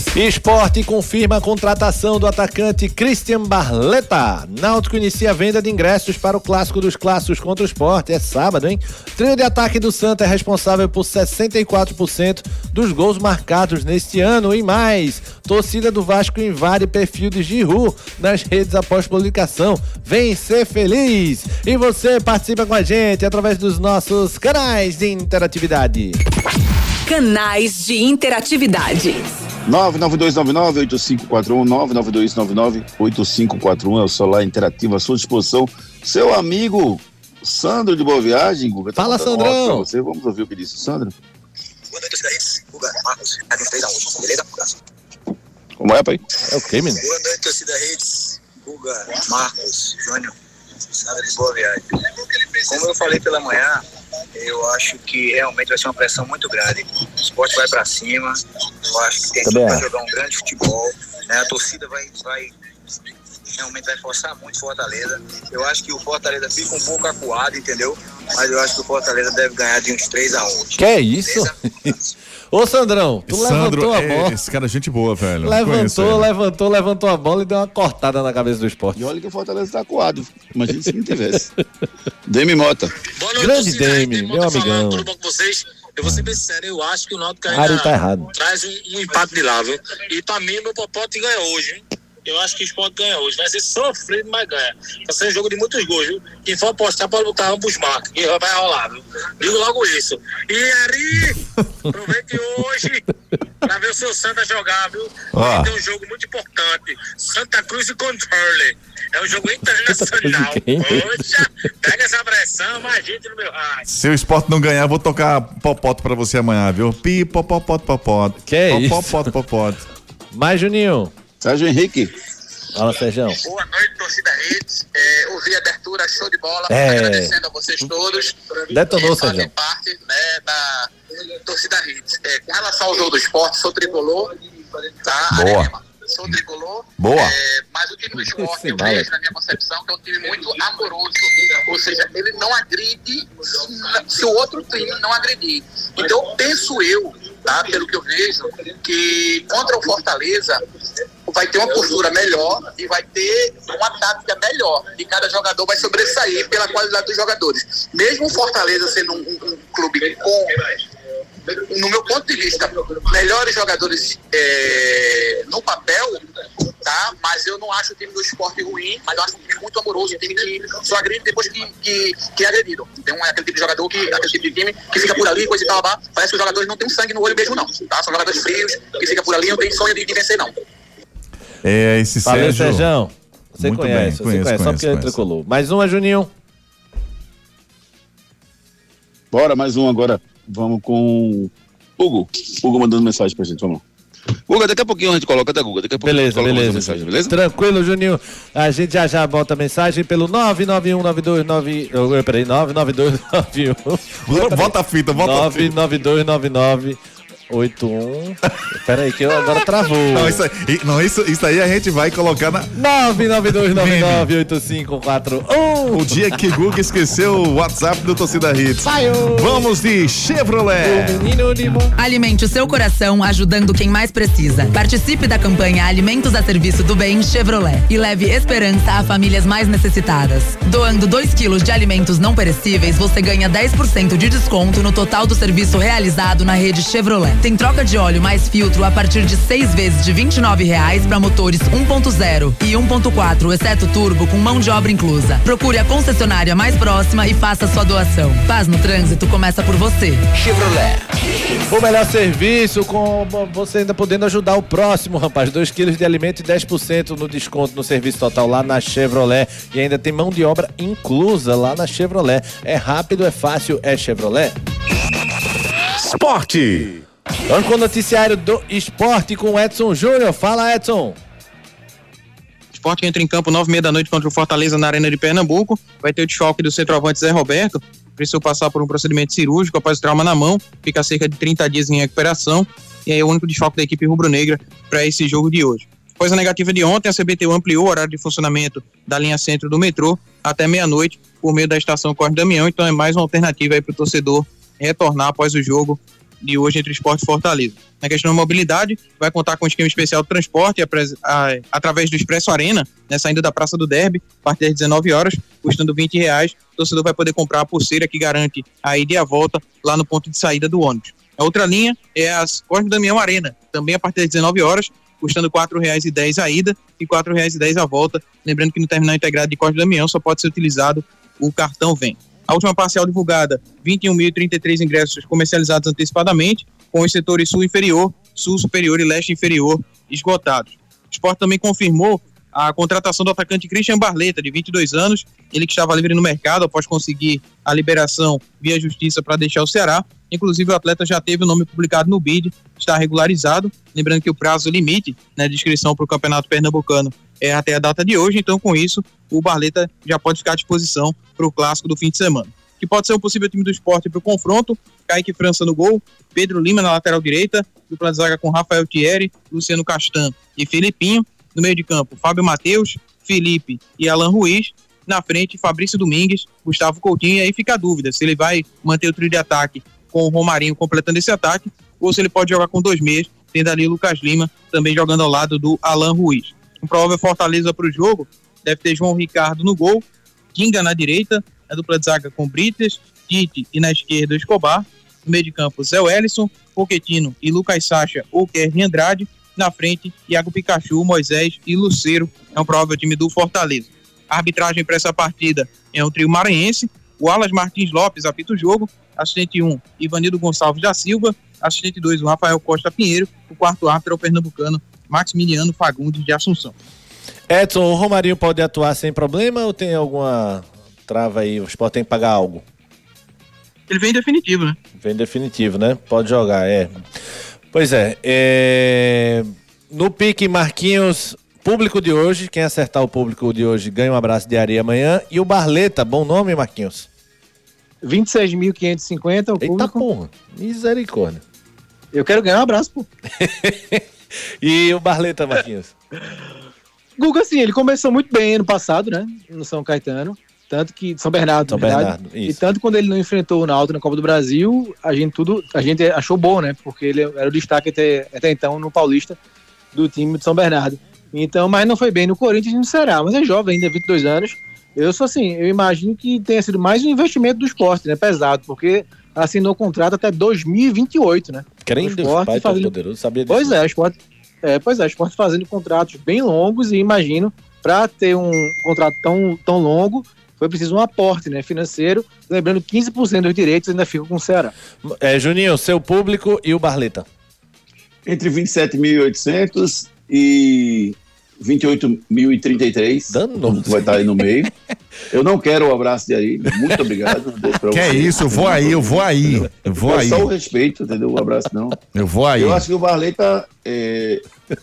Esporte confirma a contratação do atacante Christian Barleta. Náutico inicia a venda de ingressos para o clássico dos clássicos contra o esporte. É sábado, hein? Trio de ataque do Santa é responsável por 64% dos gols marcados neste ano e mais. Torcida do Vasco invade perfil de Giru nas redes após publicação. Vem ser feliz! E você participa com a gente através dos nossos canais de interatividade. Canais de interatividade. 99299-8541, 99299-8541 é o celular interativo à sua disposição. Seu amigo Sandro de Boa Viagem, Guga. tá Fala, um Sandrão. Você. Vamos ouvir o que disse o Sandro? Boa noite, torcida Guga, Marcos, Rádio 3 a 1. Beleza? Como é, pai? É o quê, menino? Boa noite, torcida Redes. Guga, Marcos, Júnior, Sandra de Boa Viagem. Como eu falei pela manhã, eu acho que realmente vai ser uma pressão muito grande. O esporte vai pra cima. Eu acho que tem tudo pra acho. jogar um grande futebol. né? A torcida vai, vai realmente vai forçar muito o Fortaleza. Eu acho que o Fortaleza fica um pouco acuado, entendeu? Mas eu acho que o Fortaleza deve ganhar de uns 3 a 1 Que é isso? Ô, Sandrão, tu Sandro, levantou a é, bola. esse cara é gente boa, velho. Levantou, levantou, levantou a bola e deu uma cortada na cabeça do esporte. E olha que o Fortaleza tá acuado. Imagina se não tivesse. Demi Mota. Boa noite, Grande. Demi, Tem meu amigão. falando, Tudo bom com vocês? Eu vou ser bem sincero, eu acho que o Náutico Ari ainda tá errado. traz um, um empate de lá, viu? E pra mim, meu popote ganha hoje, hein? Eu acho que o Sport ganha hoje. Vai ser sofrido, mas ganha. Vai ser um jogo de muitos gols, viu? Quem for apostar pode botar ambos marcos, que vai rolar, viu? Digo logo isso. E Ari, aproveite hoje pra ver o seu Santa jogar, viu? Ó. Tem um jogo muito importante. Santa Cruz e Controle. É um jogo internacional. Poxa, pega essa pressão, mais gente no meu rádio. Se o esporte não ganhar, eu vou tocar popoto pra você amanhã, viu? Pi, popopoto, popoto. Que é isso? Popopoto, popoto. Mais, Juninho. Sérgio Henrique. Fala, Sérgio. Boa noite, torcida Redes. É, ouvi a abertura, show de bola. É. Agradecendo a vocês todos. Detonou, fazem Sérgio. parte né, da torcida Redes. É, com relação ao jogo do esporte, sou tricolor. Tá? Boa. Arema. Sou tricolor. Boa. É, mas o time do esporte, eu vejo, na minha concepção, que é um time muito amoroso. Ou seja, ele não agride se- se o outro time não agredir. Então, penso eu, tá, pelo que eu vejo, que contra o Fortaleza vai ter uma postura melhor e vai ter uma tática melhor. E cada jogador vai sobressair pela qualidade dos jogadores. Mesmo o Fortaleza sendo um, um- um clube com no meu ponto de vista, melhores jogadores é, no papel, tá? Mas eu não acho o time do esporte ruim, mas eu acho um time muito amoroso, um time que só agride depois que, que, que é agredido. Então é aquele tipo de jogador que, aquele tipo de time que fica por ali, coisa e tal, parece que os jogadores não têm um sangue no olho mesmo, não. Tá? São jogadores frios, que ficam por ali, não tem sonho de, de vencer, não. É, esse Valeu, Sérgio. Sérgio. Você Muito conhece, bem, você conheço, conhece, só conheço, porque ele conheço. tricolor. Mais uma, Juninho. Bora, mais um agora. Vamos com Hugo. Hugo mandando mensagem pra gente, vamos lá. Guga, daqui a pouquinho a gente coloca, tá, Guga? Daqui a pouquinho a gente Beleza, beleza. mensagem, beleza? Tranquilo, Juninho. A gente já já bota a mensagem pelo 9919299. Oh, peraí, 99291. Bota a fita, bota a fita. 99299 81. Peraí, que eu agora travou. Não, isso aí, não, isso, isso aí a gente vai colocar na. 992998541. O dia que Guga esqueceu o WhatsApp do Torcida Hits. Vamos de Chevrolet. Alimente o seu coração ajudando quem mais precisa. Participe da campanha Alimentos a Serviço do Bem Chevrolet e leve esperança a famílias mais necessitadas. Doando 2 quilos de alimentos não perecíveis, você ganha 10% de desconto no total do serviço realizado na rede Chevrolet. Tem troca de óleo mais filtro a partir de seis vezes de 29 reais para motores 1.0 e 1.4, exceto turbo, com mão de obra inclusa. Procure a concessionária mais próxima e faça sua doação. Paz no trânsito começa por você. Chevrolet. O melhor serviço, com você ainda podendo ajudar o próximo, rapaz. 2 quilos de alimento e 10% no desconto no serviço total lá na Chevrolet. E ainda tem mão de obra inclusa lá na Chevrolet. É rápido, é fácil, é Chevrolet. Esporte. Vamos com o noticiário do esporte com Edson Júnior. Fala, Edson. Esporte entra em campo nove e meia da noite contra o Fortaleza na Arena de Pernambuco. Vai ter o desfalque do centroavante Zé Roberto. Precisou passar por um procedimento cirúrgico após o trauma na mão. Fica cerca de 30 dias em recuperação. E é o único desfalque da equipe rubro-negra para esse jogo de hoje. Após a negativa de ontem, a CBTU ampliou o horário de funcionamento da linha centro do metrô até meia-noite por meio da estação Corte Damião, então é mais uma alternativa aí para o torcedor retornar após o jogo de hoje entre Esporte e Fortaleza. Na questão da mobilidade, vai contar com um esquema especial de transporte a- através do Expresso Arena, né, saindo da Praça do Derby, a partir das 19 horas, custando 20 reais. O torcedor vai poder comprar a pulseira que garante a ida e a volta lá no ponto de saída do ônibus. A outra linha é a Cosme Damião Arena, também a partir das 19 horas, custando R$ 4,10 a ida e R$ 4,10 a volta. Lembrando que no terminal integrado de Cosme Damião só pode ser utilizado o cartão VEM. A última parcial divulgada, 21.033 ingressos comercializados antecipadamente, com os setores sul inferior, sul superior e leste inferior esgotados. O esporte também confirmou a contratação do atacante Christian Barleta, de 22 anos, ele que estava livre no mercado após conseguir a liberação via justiça para deixar o Ceará. Inclusive, o atleta já teve o nome publicado no BID, está regularizado. Lembrando que o prazo limite né, de inscrição para o Campeonato Pernambucano é até a data de hoje, então, com isso, o Barleta já pode ficar à disposição para o clássico do fim de semana. Que pode ser um possível time do esporte para o confronto: Kaique França no gol, Pedro Lima na lateral direita, dupla de zaga com Rafael Thierry, Luciano Castan e Felipinho. No meio de campo, Fábio Matheus, Felipe e Alan Ruiz. Na frente, Fabrício Domingues, Gustavo Coutinho. E aí fica a dúvida se ele vai manter o trio de ataque com o Romarinho completando esse ataque ou se ele pode jogar com dois meias, tendo ali Lucas Lima também jogando ao lado do Alan Ruiz. Um provável Fortaleza para o jogo deve ter João Ricardo no gol, Kinga na direita, a dupla de zaga com Brites, Tite e na esquerda Escobar. No meio de campo, Zé Wellison, Poquetino e Lucas Sacha ou Kevin Andrade. Na frente, Iago Pikachu, Moisés e Luceiro. É um provável time do Fortaleza. A arbitragem para essa partida é um trio maranhense. O Alas Martins Lopes apita o jogo. Assistente 1, Ivanildo Gonçalves da Silva. Assistente 2, o Rafael Costa Pinheiro. O quarto árbitro é o pernambucano Maximiliano Fagundes de Assunção. Edson, o Romarinho pode atuar sem problema ou tem alguma trava aí? O Sport tem que pagar algo? Ele vem em definitivo, né? Vem definitivo, né? Pode jogar, é. Pois é, é... no pique Marquinhos, público de hoje, quem acertar o público de hoje ganha um abraço de areia amanhã. E o Barleta, bom nome, Marquinhos? 26.550 o Eita público. porra, misericórdia. Eu quero ganhar um abraço, pô. E o Barleta, Marquinhos? Guga, assim, ele começou muito bem ano passado, né? No São Caetano. Tanto que. São Bernardo, São. Bernardo, E isso. tanto quando ele não enfrentou o Náutico na Copa do Brasil, a gente tudo. A gente achou bom, né? Porque ele era o destaque até, até então no Paulista do time de São Bernardo. Então, mas não foi bem no Corinthians e no Ceará. Mas é jovem ainda, 22 anos. Eu sou assim, eu imagino que tenha sido mais um investimento do esporte, né? Pesado, porque assinou contrato até 2028, né? Crem O Deus, Sport pai fazendo- todo-poderoso, sabia disso. Pois é, o esporte, é, pois é, o esporte fazendo contratos bem longos e imagino, para ter um contrato tão, tão longo, foi preciso um aporte né, financeiro. Lembrando, 15% dos direitos ainda ficam com o Ceará. É, Juninho, seu público e o Barleta. Entre 27.800 e 28.033. Dano. Vai estar aí no meio. Eu não quero o abraço de aí. Muito obrigado. Que é isso, eu vou aí, eu vou aí. Eu vou É aí. Só o respeito, entendeu? O abraço não. Eu vou aí. Eu acho que o Barleta. É...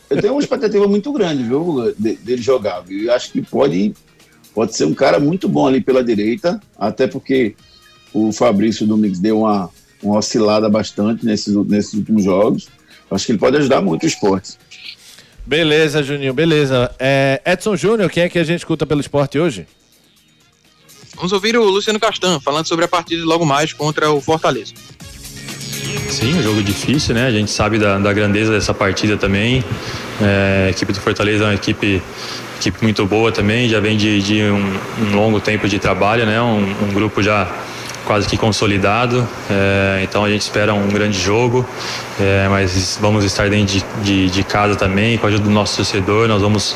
Eu tenho uma expectativa muito grande, viu, de- dele jogar. viu? Eu acho que pode, pode ser um cara muito bom ali pela direita, até porque o Fabrício Domingues deu uma, uma oscilada bastante nesses, nesses últimos jogos. Eu Acho que ele pode ajudar muito o esporte. Beleza, Juninho, beleza. É, Edson Júnior, quem é que a gente escuta pelo esporte hoje? Vamos ouvir o Luciano Castan falando sobre a partida de logo mais contra o Fortaleza. Sim, um jogo difícil, né? A gente sabe da, da grandeza dessa partida também. É, a equipe do Fortaleza é uma equipe, equipe muito boa também, já vem de, de um, um longo tempo de trabalho, né? Um, um grupo já quase que consolidado. É, então a gente espera um grande jogo, é, mas vamos estar dentro de, de, de casa também, com a ajuda do nosso torcedor. Nós vamos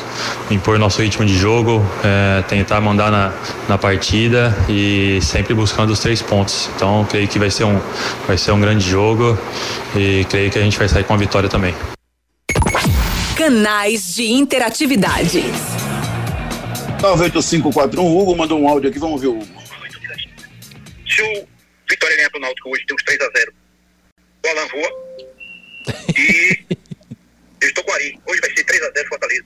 impor nosso ritmo de jogo, é, tentar mandar na, na partida e sempre buscando os três pontos. Então creio que vai ser um, vai ser um grande jogo e creio que a gente vai sair com a vitória também. Canais de interatividade. 98541, Hugo mandou um áudio aqui, vamos ver o Hugo. Se o Vitória ganhar pro Náutico hoje, tem uns 3x0. O Alan voa. E eu estou com o Ari. Hoje vai ser 3x0 Fortaleza.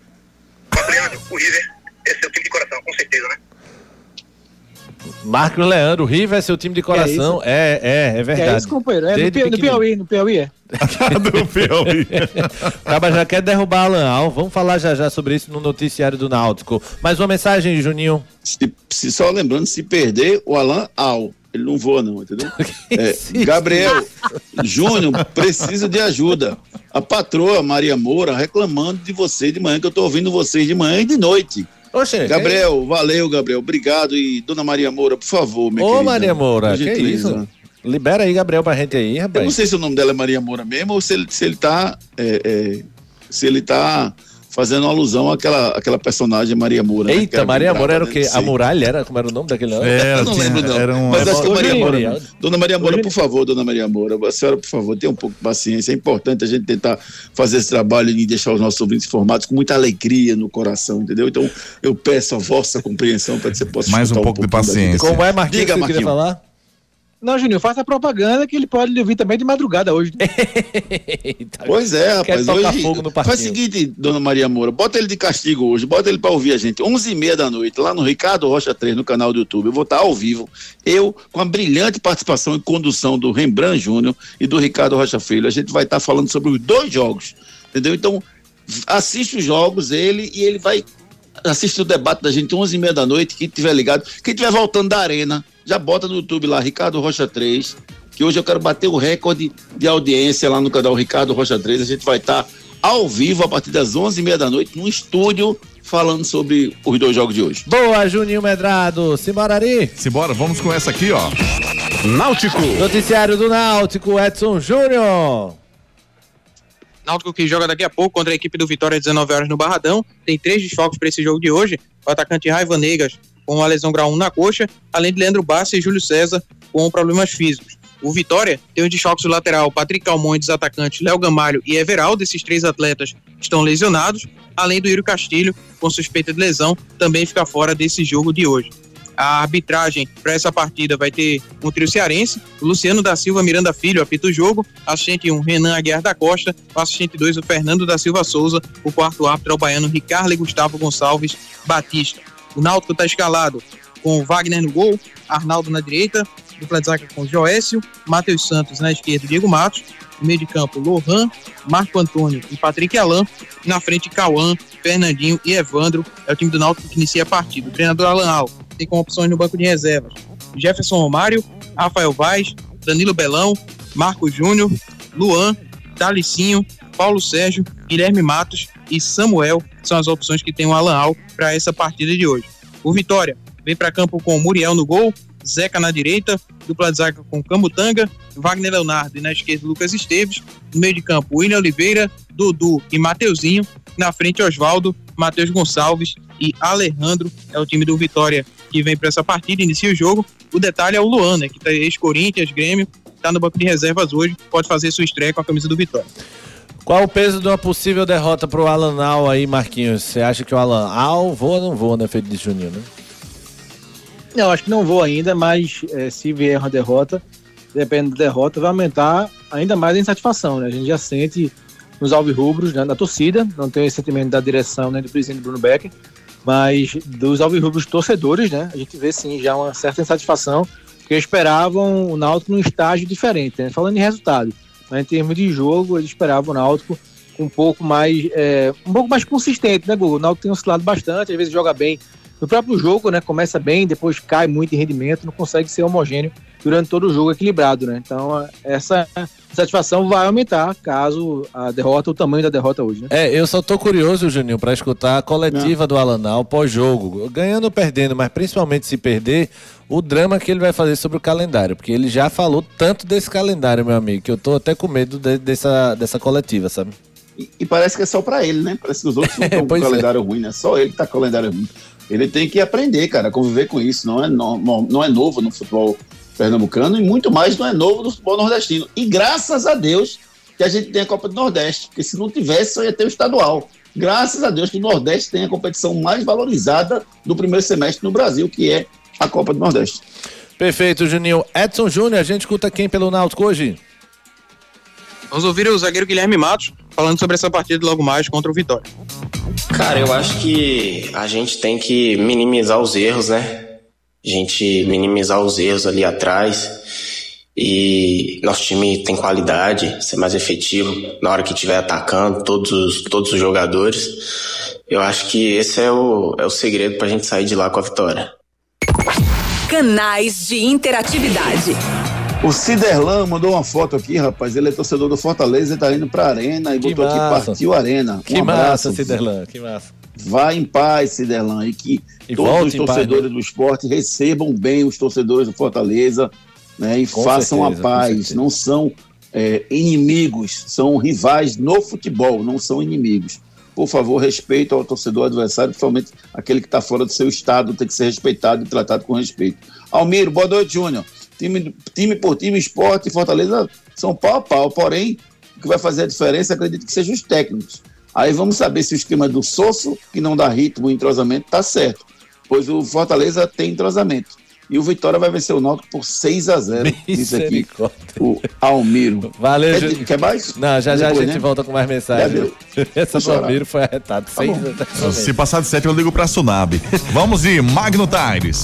Mas, Leandro, o River é seu time de coração, com certeza, né? Marcos Leandro, o River é seu time de coração. É, é, é, verdade. É isso, companheiro. É no, Desde no. Piauí, no Piauí é. do Piauí. O Caba já quer derrubar Alan Al. Vamos falar já já sobre isso no noticiário do Náutico. Mais uma mensagem, Juninho. Se, se só lembrando, se perder, o Alan Al. Ele não voa, não, entendeu? É, Gabriel Júnior precisa de ajuda. A patroa Maria Moura reclamando de você de manhã, que eu tô ouvindo vocês de manhã e de noite. Oxe, Gabriel, valeu, Gabriel. Obrigado. E dona Maria Moura, por favor, minha Ô, querida, Maria Moura, que gentileza. isso? Libera aí, Gabriel, pra gente aí, Eu rapaz. não sei se o nome dela é Maria Moura mesmo ou se ele, se ele tá. é, é, se ele tá fazendo alusão àquela, àquela personagem Maria Moura. né, que Eita, era Maria Moura era o quê? né? A muralha era? Como era o nome daquele homem? eu não lembro, não. Mas acho que é Maria Moura. Dona Maria Moura, por favor, dona Maria Moura, a senhora, por favor, tenha um pouco de paciência. É importante a gente tentar fazer esse trabalho e deixar os nossos ouvintes informados com muita alegria no coração, entendeu? Então, eu peço a vossa compreensão para que você possa Mais um pouco de da gente. paciência. Como é, Marquinhos, Diga, que você queria Marquinhos. falar? Não, Juninho, faça propaganda que ele pode ouvir também de madrugada hoje. né? Pois é, Quer rapaz. tocar Hoje, fogo no faz o seguinte, dona Maria Moura, bota ele de castigo hoje, bota ele para ouvir a gente, 11 e meia da noite, lá no Ricardo Rocha 3, no canal do YouTube. Eu vou estar ao vivo, eu, com a brilhante participação e condução do Rembrandt Júnior e do Ricardo Rocha Filho. A gente vai estar falando sobre os dois jogos, entendeu? Então, assiste os jogos, ele, e ele vai assistir o debate da gente 11 e meia da noite, quem tiver ligado, quem tiver voltando da arena, já bota no YouTube lá, Ricardo Rocha 3, que hoje eu quero bater o recorde de audiência lá no canal Ricardo Rocha 3, a gente vai estar ao vivo a partir das 11 e meia da noite, num estúdio, falando sobre os dois jogos de hoje. Boa, Juninho Medrado. Simbora ali. Simbora, vamos com essa aqui, ó. Náutico. Noticiário do Náutico, Edson Júnior. Náutico que joga daqui a pouco contra a equipe do Vitória às 19 horas no Barradão. Tem três desfalques para esse jogo de hoje. O atacante Raiva Negas com uma lesão grau 1 na coxa, além de Leandro Bassi e Júlio César com problemas físicos. O Vitória tem os desfalques do lateral Patrick Calmon dos atacantes Léo Gamalho e Everaldo. Esses três atletas estão lesionados, além do Írio Castilho com suspeita de lesão, também fica fora desse jogo de hoje. A arbitragem para essa partida vai ter um trio cearense, Luciano da Silva Miranda Filho apita o jogo, assistente 1 Renan Aguiar da Costa, assistente 2 o Fernando da Silva Souza, o quarto árbitro é o baiano Ricardo Gustavo Gonçalves Batista. O Náutico está escalado com Wagner no gol, Arnaldo na direita, dupla de zaga com Joécio, Matheus Santos na esquerda, Diego Matos, no meio de campo Lohan, Marco Antônio e Patrick Alain, na frente Cauã, Fernandinho e Evandro, é o time do Náutico que inicia a partida. O treinador Alan Al tem como opções no banco de reservas Jefferson Romário, Rafael Vaz, Danilo Belão, Marco Júnior, Luan, Dalicinho, Paulo Sérgio, Guilherme Matos e Samuel são as opções que tem o Alan Al para essa partida de hoje. O Vitória vem para campo com Muriel no gol, Zeca na direita, dupla de zaga com Camutanga, Wagner Leonardo e na esquerda Lucas Esteves, no meio de campo William Oliveira, Dudu e Mateuzinho, na frente Oswaldo, Matheus Gonçalves e Alejandro, é o time do Vitória que vem para essa partida, inicia o jogo. O detalhe é o Luan, né, que tá ex-Corinthians, Grêmio, tá no banco de reservas hoje, pode fazer sua estreia com a camisa do Vitória. Qual o peso de uma possível derrota pro Alan Al aí, Marquinhos? Você acha que o Alan Al voa ou não voa, né, feito de Juninho, né? Não, acho que não vou ainda, mas eh, se vier uma derrota, dependendo da derrota, vai aumentar ainda mais a insatisfação, né? A gente já sente nos alvirrubros, né, na torcida, não tem esse sentimento da direção nem do presidente Bruno Becker, mas dos alvirrubros torcedores, né? A gente vê sim já uma certa insatisfação, porque esperavam o Náutico num estágio diferente, né? Falando em resultado, mas em termos de jogo, eles esperavam o Náutico um pouco mais, eh, um pouco mais consistente, né, Google? O Náutico tem oscilado bastante, às vezes joga bem no próprio jogo, né? Começa bem, depois cai muito em rendimento, não consegue ser homogêneo durante todo o jogo equilibrado, né? Então, essa satisfação vai aumentar caso a derrota, o tamanho da derrota hoje, né? É, eu só tô curioso, Juninho, pra escutar a coletiva do Alanal pós-jogo. Ganhando ou perdendo, mas principalmente se perder, o drama que ele vai fazer sobre o calendário. Porque ele já falou tanto desse calendário, meu amigo, que eu tô até com medo de- dessa, dessa coletiva, sabe? E, e parece que é só pra ele, né? Parece que os outros não estão com Pois é. calendário ruim, né? Só ele que tá com calendário ruim. Ele tem que aprender, cara, a conviver com isso. Não é, no- não é novo no futebol pernambucano e muito mais não é novo no futebol nordestino. E graças a Deus que a gente tem a Copa do Nordeste, porque se não tivesse, só ia ter o estadual. Graças a Deus que o Nordeste tem a competição mais valorizada do primeiro semestre no Brasil, que é a Copa do Nordeste. Perfeito, Juninho. Edson Júnior, a gente escuta quem pelo Náutico hoje? Vamos ouvir o zagueiro Guilherme Matos falando sobre essa partida logo mais contra o Vitória. Cara, eu acho que a gente tem que minimizar os erros, né? A gente minimizar os erros ali atrás e nosso time tem qualidade, ser mais efetivo na hora que estiver atacando, todos os, todos os jogadores. Eu acho que esse é o, é o segredo pra gente sair de lá com a vitória. Canais de interatividade. O Ciderlan mandou uma foto aqui, rapaz. Ele é torcedor do Fortaleza e tá indo pra Arena e Que botou massa. aqui Partiu Arena. Um Que abraço, massa, Ciderlan, que massa. Vai em paz, Ciderlan, e que E todos os em paz, torcedores né? do esporte recebam bem os torcedores do Fortaleza né, e Com façam certeza, a paz. Não são é, inimigos, são rivais no futebol, não são inimigos. Por favor, respeito ao torcedor adversário, principalmente aquele que está fora do seu estado, tem que ser respeitado e tratado com respeito. Almiro, boa noite, Júnior. Time, time por time, esporte e Fortaleza são pau a pau, porém, o que vai fazer a diferença, acredito que sejam os técnicos. Aí vamos saber se o esquema do Sosso, que não dá ritmo e entrosamento, está certo. Pois o Fortaleza tem entrosamento. E o Vitória vai vencer o Náutico por 6 a 0 Isso aqui, o Almiro. Valeu, Quer, quer mais? Não, já já Depois, a gente né? volta com mais mensagens. Valeu. Essa do. Almiro foi arretado. Seis Se passar de sete, eu ligo pra Sunab. Vamos de Magno Tires.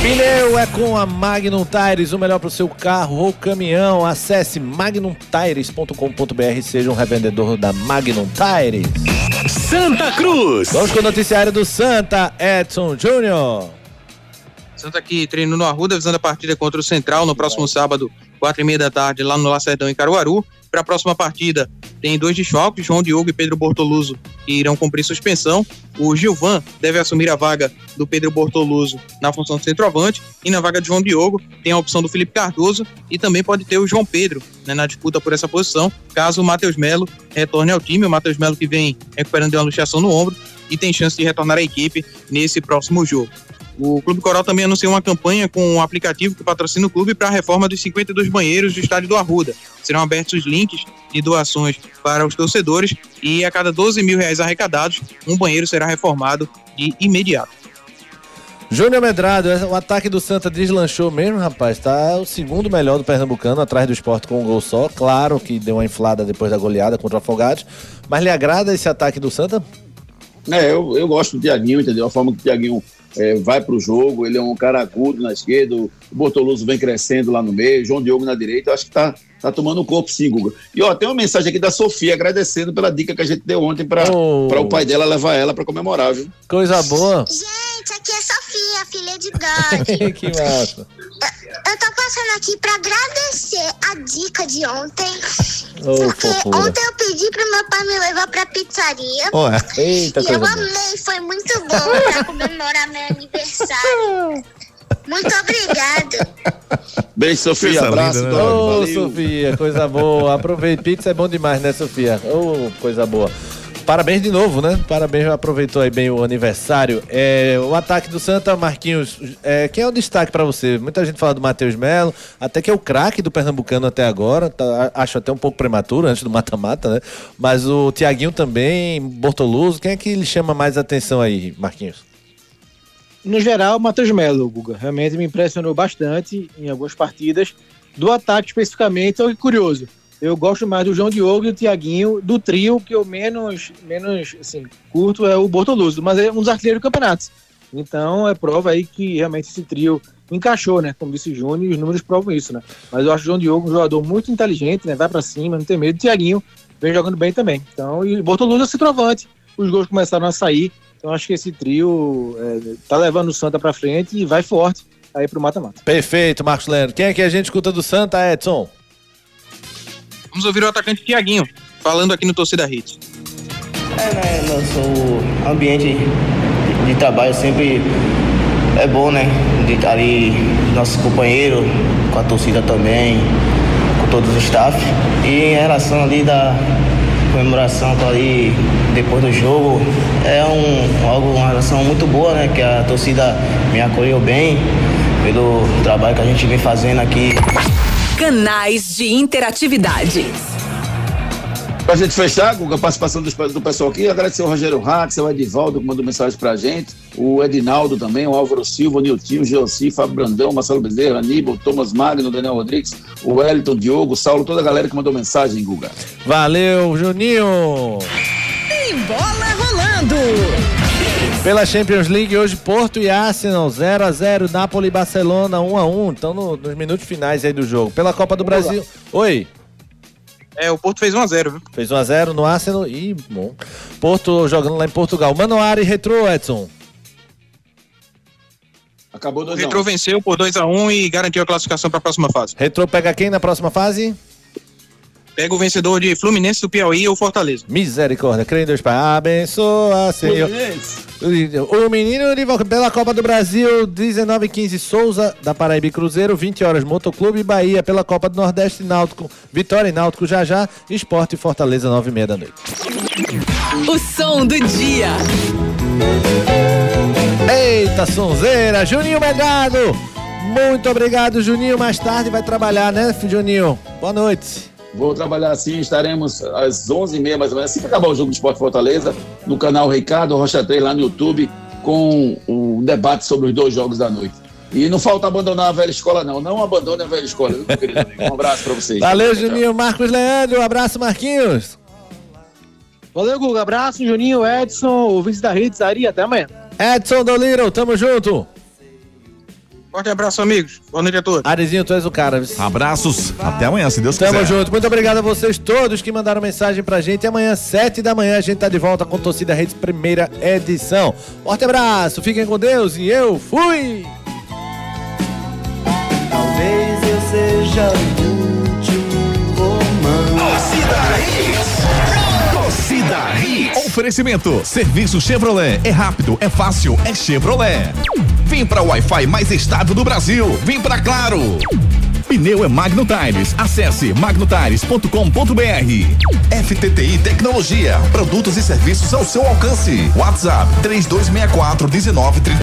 Pneu é com a Magnum Tires, o melhor para o seu carro ou caminhão. Acesse magnumtires.com.br e seja um revendedor da Magnum Tires. Santa Cruz. Vamos com o noticiário do Santa, Edson Júnior. Santa aqui treinando no Arruda, visando a partida contra o Central no próximo sábado, quatro e meia da tarde, lá no Lacerdão, em Caruaru. Para a próxima partida, tem dois desfalques, João Diogo e Pedro Bortoluso, que irão cumprir suspensão. O Gilvan deve assumir a vaga do Pedro Bortoluso na função de centroavante. E na vaga de João Diogo, tem a opção do Felipe Cardoso e também pode ter o João Pedro né, na disputa por essa posição, caso o Matheus Melo retorne ao time. O Matheus Melo que vem recuperando de uma luxação no ombro e tem chance de retornar à equipe nesse próximo jogo. O Clube Coral também anunciou uma campanha com um aplicativo que patrocina o clube para a reforma dos 52 banheiros do estádio do Arruda. Serão abertos os links de doações para os torcedores e a cada 12 mil reais arrecadados, um banheiro será reformado de imediato. Júnior Medrado, o ataque do Santa deslanchou mesmo, rapaz. Tá o segundo melhor do Pernambucano, atrás do esporte com um gol só. Claro que deu uma inflada depois da goleada contra o Afogados. Mas lhe agrada esse ataque do Santa? É, eu, eu gosto do Tiaguinho, entendeu? A forma que o Tiaguinho é, vai pro jogo, ele é um cara agudo na esquerda, o Bortoluso vem crescendo lá no meio, João Diogo na direita, acho que tá, tá tomando o corpo sim, Guga. E ó, tem uma mensagem aqui da Sofia agradecendo pela dica que a gente deu ontem para Oh. o pai dela levar ela para comemorar, viu? Coisa boa. Gente, aqui é Sofia, filha de God. que massa. Eu tô passando aqui pra agradecer a dica de ontem. Ô, porque fofura. ontem eu pedi pro meu pai me levar pra pizzaria. Ué, eita e coisa eu boa. amei, foi muito bom pra comemorar meu aniversário. Muito obrigada. Beijo, Sofia, Coisa abraço. linda, né? Ô, valeu. Sofia, coisa boa. Aproveite. Pizza é bom demais, né, Sofia? Ô, coisa boa. Parabéns de novo, né? Parabéns, aproveitou aí bem o aniversário. É, o ataque do Santa, Marquinhos, é, quem é o destaque pra você? Muita gente fala do Matheus Melo, até que é o craque do Pernambucano até agora, tá- acho até um pouco prematuro, antes do mata-mata, né? Mas o Tiaguinho também, Bortoluso, quem é que lhe chama mais atenção aí, Marquinhos? No geral, Matheus Melo, Guga, realmente me impressionou bastante em algumas partidas. Do ataque especificamente, olha que curioso. Eu gosto mais do João Diogo e do Tiaguinho. Do trio, que eu menos, menos assim, curto é o Bortoluso, mas é um dos artilheiros do campeonato. Então é prova aí que realmente esse trio encaixou, né? Como disse o Júnior, os números provam isso, né? Mas eu acho o João Diogo um jogador muito inteligente, né? Vai pra cima, não tem medo. O Tiaguinho vem jogando bem também. Então, e o Bortoluso é centroavante. Os gols começaram a sair. Então acho que esse trio é, tá levando o Santa pra frente e vai forte aí pro mata-mata. Perfeito, Marcos Leandro. Quem é que a gente escuta do Santa, Edson? Vamos ouvir o atacante Tiaguinho, falando aqui no Torcida Hits. É, né, nosso ambiente de trabalho sempre é bom, né? De estar ali, nossos companheiros, com a torcida também, com todos os staff. E em relação ali da comemoração tá ali depois do jogo, é um, algo, uma relação muito boa, né? Que a torcida me acolheu bem pelo trabalho que a gente vem fazendo aqui Canais de interatividade. Pra gente fechar, com a participação do, do pessoal aqui, agradecer o Rogério Ratz, o Edivaldo, que mandou mensagem pra gente, o Edinaldo também, o Álvaro Silva, o Niltinho, o Geossi, Fábio Brandão, Marcelo Bezerra, Aníbal, Thomas Magno, Daniel Rodrigues, o Wellington, Diogo, o Saulo, toda a galera que mandou mensagem, Guga. Valeu, Juninho! Tem bola rolando! Pela Champions League, hoje Porto e Arsenal 0 a 0 Napoli e Barcelona 1 a 1 Então no- nos minutos finais aí do jogo. Pela Copa do Brasil. Oi. É, o Porto fez 1x0, viu? Fez 1 a 0 no Arsenal e bom. Porto jogando lá em Portugal. Manoara e Retro, Edson. Acabou O Retro venceu por 2x1 e garantiu a classificação para a próxima fase. Retro pega quem na próxima fase? Pega o vencedor de Fluminense do Piauí ou Fortaleza. Misericórdia, creio em Deus Pai. Abençoa, Senhor. O menino de pela Copa do Brasil, 19 e 15 Souza, da Paraíba e Cruzeiro, 20 horas Motoclube Bahia pela Copa do Nordeste, Náutico, Vitória e Náutico já já, Esporte e Fortaleza, 9 e meia da noite. O som do dia. Eita, sonzeira, Juninho Melgado. Muito obrigado, Juninho. Mais tarde vai trabalhar, né, Juninho? Boa noite. Vou trabalhar assim, estaremos às 11h30 mais ou menos, assim que acabar o jogo do Esporte Fortaleza, no canal Ricardo Rocha 3 lá no YouTube, com o debate sobre os dois jogos da noite. E não falta abandonar a velha escola, não. Não abandone a velha escola, viu, meu querido amigo? Um abraço pra vocês. Valeu. Juninho. Marcos Leandro, abraço, Marquinhos. Valeu, Guga. Abraço, Juninho, Edson, ouvintes da Rede Ari. Até amanhã. Edson Dolittle, tamo junto. Forte abraço, amigos. Boa noite a todos. Arizinho, tu és o cara. Abraços. Até amanhã, se Deus Tamo quiser. junto. Muito obrigado a vocês todos que mandaram mensagem pra gente. Amanhã, sete da manhã, a gente tá de volta com Torcida Redes, primeira edição. Forte abraço, fiquem com Deus e eu fui! Talvez eu seja o último romance. Torcida Hits. Oferecimento. Serviço Chevrolet. É rápido, é fácil, é Chevrolet. Vem pra Wi-Fi mais estável do Brasil. Vem pra Claro. Pneu é Magno Tires. Acesse magnotires.com.br. FTTI Tecnologia. Produtos e serviços ao seu alcance. WhatsApp 3264 1930.